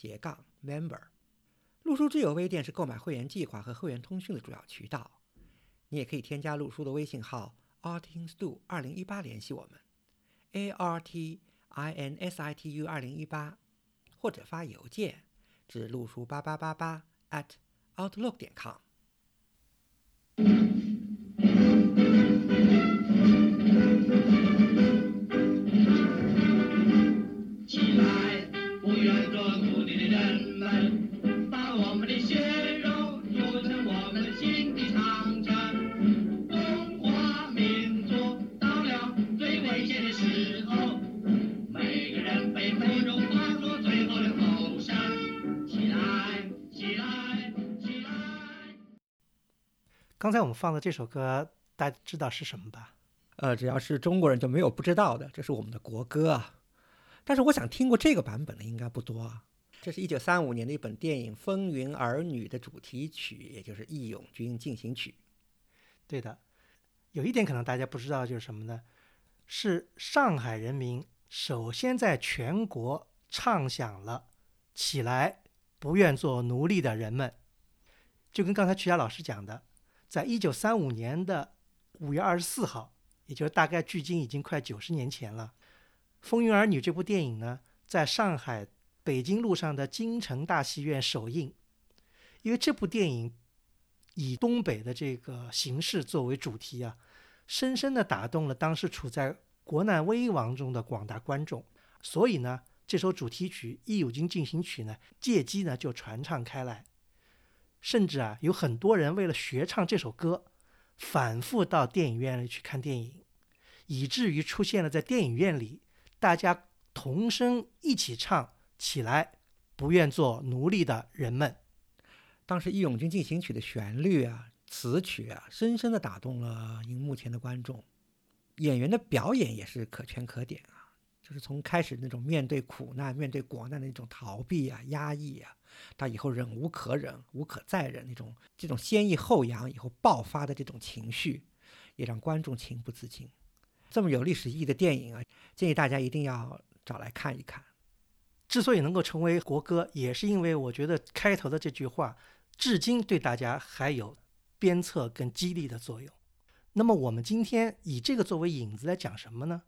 斜杠 member，陆书之友微店是购买会员计划和会员通讯的主要渠道。你也可以添加陆书的微信号 artinstu 二零一八联系我们，a r t i n s i t u 二零一八，或者发邮件至陆书八八八八 at outlook 点 com。刚才我们放的这首歌，大家知道是什么吧？呃，只要是中国人就没有不知道的，这是我们的国歌啊。但是我想听过这个版本的应该不多啊。这是一九三五年的一本电影《风云儿女》的主题曲，也就是《义勇军进行曲》。对的，有一点可能大家不知道，就是什么呢？是上海人民首先在全国唱响了“起来，不愿做奴隶的人们”，就跟刚才曲佳老师讲的。在一九三五年的五月二十四号，也就是大概距今已经快九十年前了，《风云儿女》这部电影呢，在上海北京路上的京城大戏院首映。因为这部电影以东北的这个形势作为主题啊，深深地打动了当时处在国难危亡中的广大观众，所以呢，这首主题曲《义勇军进行曲》呢，借机呢就传唱开来。甚至啊，有很多人为了学唱这首歌，反复到电影院里去看电影，以至于出现了在电影院里大家同声一起唱起来，不愿做奴隶的人们。当时《义勇军进行曲》的旋律啊、词曲啊，深深地打动了荧幕前的观众，演员的表演也是可圈可点啊。就是从开始那种面对苦难、面对国难的那种逃避啊、压抑啊。到以后忍无可忍、无可再忍那种这种先抑后扬以后爆发的这种情绪，也让观众情不自禁。这么有历史意义的电影啊，建议大家一定要找来看一看。之所以能够成为国歌，也是因为我觉得开头的这句话，至今对大家还有鞭策跟激励的作用。那么我们今天以这个作为引子来讲什么呢？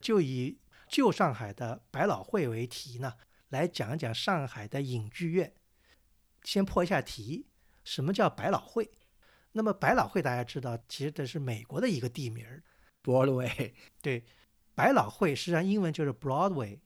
就以旧上海的百老汇为题呢？来讲一讲上海的影剧院。先破一下题，什么叫百老汇？那么百老汇大家知道，其实这是美国的一个地名，Broadway。对，百老汇实际上英文就是 Broadway，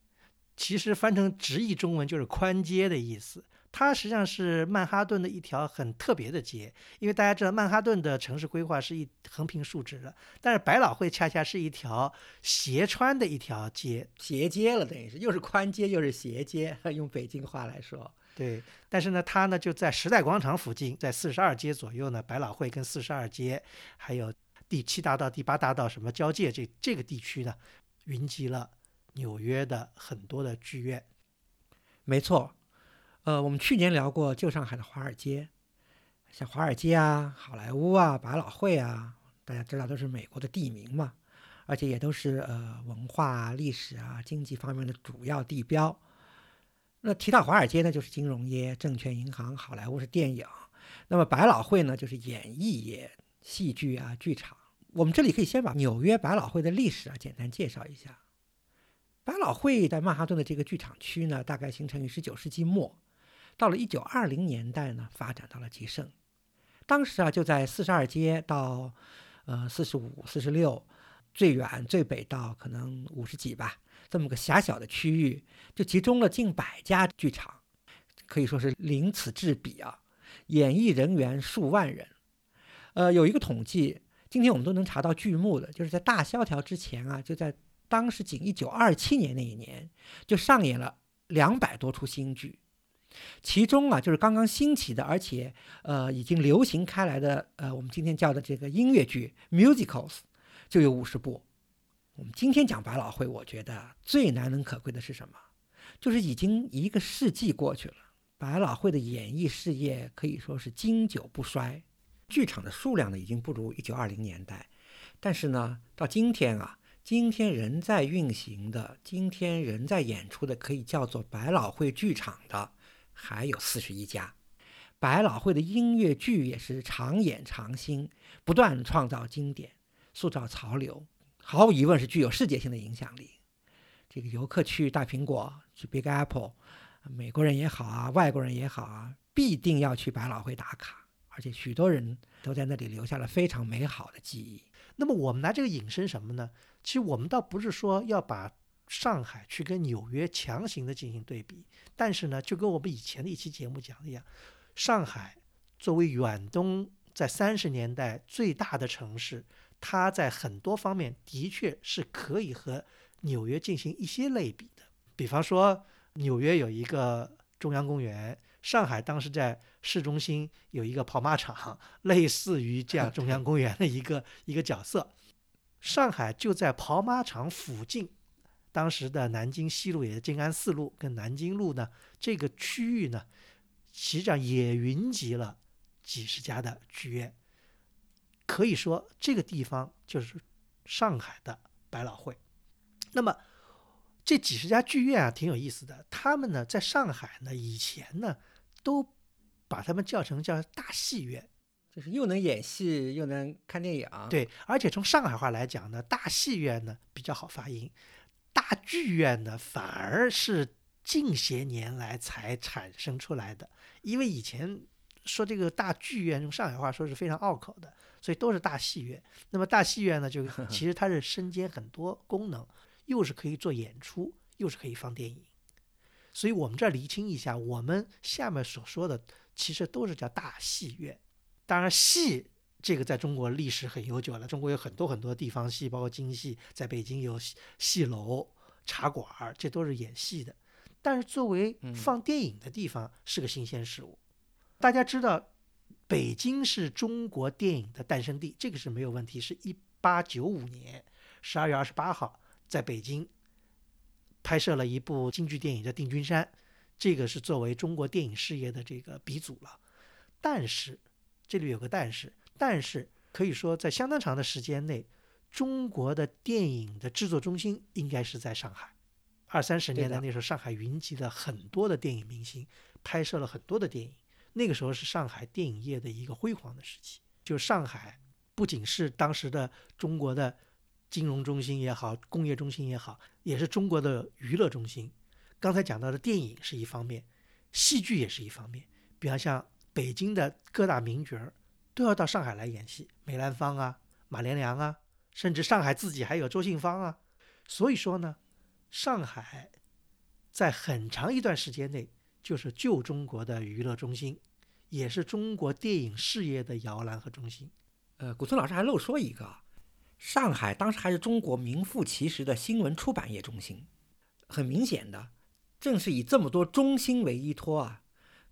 其实翻成直译中文就是宽街的意思。它实际上是曼哈顿的一条很特别的街，因为大家知道曼哈顿的城市规划是一横平竖直的，但是百老汇恰恰是一条斜穿的一条街，斜街了，等于是又是宽街又是斜街，用北京话来说。对，但是呢，它呢就在时代广场附近，在四十二街左右呢，百老汇跟四十二街还有第七大道、第八大道什么交界这这个地区呢，云集了纽约的很多的剧院。没错。呃，我们去年聊过旧上海的华尔街，像华尔街啊、好莱坞啊、百老汇啊，大家知道都是美国的地名嘛，而且也都是呃文化、历史啊、经济方面的主要地标。那提到华尔街呢，就是金融业、证券银行；好莱坞是电影，那么百老汇呢，就是演艺业、戏剧啊、剧场。我们这里可以先把纽约百老汇的历史啊简单介绍一下。百老汇在曼哈顿的这个剧场区呢，大概形成于十九世纪末。到了一九二零年代呢，发展到了极盛。当时啊，就在四十二街到呃四十五、四十六，最远最北到可能五十几吧，这么个狭小的区域，就集中了近百家剧场，可以说是鳞此栉比啊。演艺人员数万人。呃，有一个统计，今天我们都能查到剧目的，就是在大萧条之前啊，就在当时仅一九二七年那一年，就上演了两百多出新剧。其中啊，就是刚刚兴起的，而且呃已经流行开来的，呃，我们今天叫的这个音乐剧 musicals 就有五十部。我们今天讲百老汇，我觉得最难能可贵的是什么？就是已经一个世纪过去了，百老汇的演艺事业可以说是经久不衰。剧场的数量呢，已经不如一九二零年代，但是呢，到今天啊，今天仍在运行的，今天仍在演出的，可以叫做百老汇剧场的。还有四十一家，百老汇的音乐剧也是常演常新，不断创造经典，塑造潮流，毫无疑问是具有世界性的影响力。这个游客去大苹果，去 Big Apple，美国人也好啊，外国人也好啊，必定要去百老汇打卡，而且许多人都在那里留下了非常美好的记忆。那么我们拿这个引申什么呢？其实我们倒不是说要把。上海去跟纽约强行的进行对比，但是呢，就跟我们以前的一期节目讲的一样，上海作为远东在三十年代最大的城市，它在很多方面的确是可以和纽约进行一些类比的。比方说，纽约有一个中央公园，上海当时在市中心有一个跑马场，类似于这样中央公园的一个一个角色。上海就在跑马场附近。当时的南京西路也是静安寺路跟南京路呢，这个区域呢，实际上也云集了几十家的剧院，可以说这个地方就是上海的百老汇。那么这几十家剧院啊，挺有意思的。他们呢，在上海呢，以前呢，都把他们叫成叫大戏院，就是又能演戏又能看电影。对，而且从上海话来讲呢，大戏院呢比较好发音。大剧院呢，反而是近些年来才产生出来的。因为以前说这个大剧院，用上海话说是非常拗口的，所以都是大戏院。那么大戏院呢，就其实它是身兼很多功能，又是可以做演出，又是可以放电影。所以我们这儿厘清一下，我们下面所说的其实都是叫大戏院。当然，戏。这个在中国历史很悠久了，中国有很多很多地方戏，包括京戏，在北京有戏楼、茶馆，这都是演戏的。但是作为放电影的地方，是个新鲜事物。大家知道，北京是中国电影的诞生地，这个是没有问题。是一八九五年十二月二十八号，在北京拍摄了一部京剧电影叫《定军山》，这个是作为中国电影事业的这个鼻祖了。但是这里有个但是。但是可以说，在相当长的时间内，中国的电影的制作中心应该是在上海。二三十年代那时候，上海云集了很多的电影明星，拍摄了很多的电影。那个时候是上海电影业的一个辉煌的时期。就上海不仅是当时的中国的金融中心也好，工业中心也好，也是中国的娱乐中心。刚才讲到的电影是一方面，戏剧也是一方面。比方像北京的各大名角儿。都要到上海来演戏，梅兰芳啊，马连良啊，甚至上海自己还有周信芳啊。所以说呢，上海在很长一段时间内就是旧中国的娱乐中心，也是中国电影事业的摇篮和中心。呃，古村老师还漏说一个，上海当时还是中国名副其实的新闻出版业中心。很明显的，正是以这么多中心为依托啊。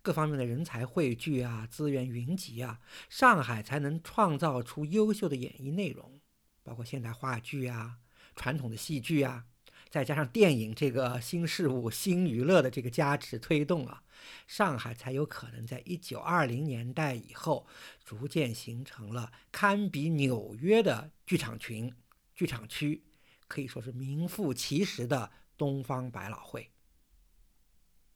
各方面的人才汇聚啊，资源云集啊，上海才能创造出优秀的演艺内容，包括现代话剧啊、传统的戏剧啊，再加上电影这个新事物、新娱乐的这个加持推动啊，上海才有可能在一九二零年代以后，逐渐形成了堪比纽约的剧场群、剧场区，可以说是名副其实的东方百老汇。